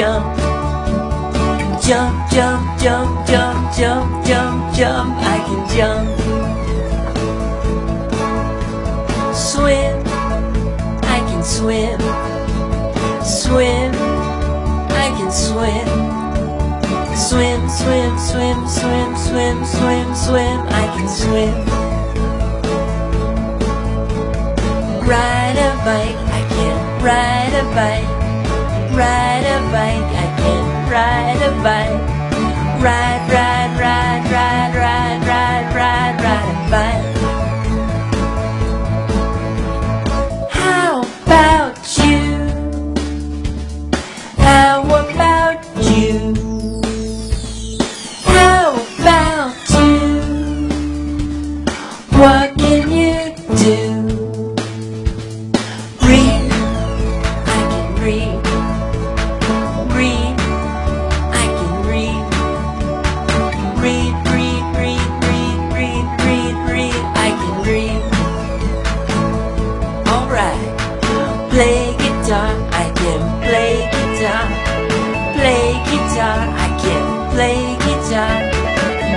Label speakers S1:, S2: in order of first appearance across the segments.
S1: jump. Jump, jump, jump, jump, jump, jump, jump. I can jump. Swim. I can swim. Swim. I can swim. Swim, swim, swim, swim, swim, swim, swim. I can swim. Ride a bike. I can ride a bike. Bike. Ride, ride, ride, ride, ride, ride, ride, ride a bike. How about you? How about you? How about you? What can you do? Read, I can read. guitar, I can play guitar. Play guitar, I can play guitar.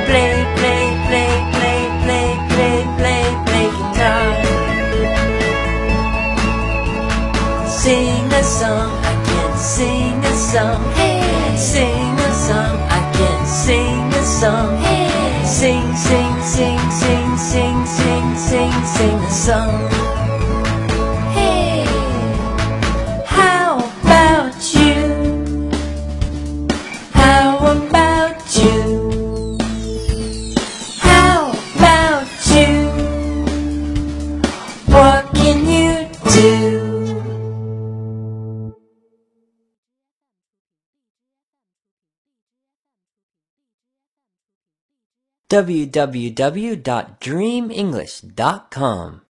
S1: Play, play, play, play, play, play, play, play guitar. Sing a song, I can sing a song. Hey. Sing a song, I can sing a song. Hey. Sing, sing, sing, sing, sing, sing, sing, sing a song. www.dreamenglish.com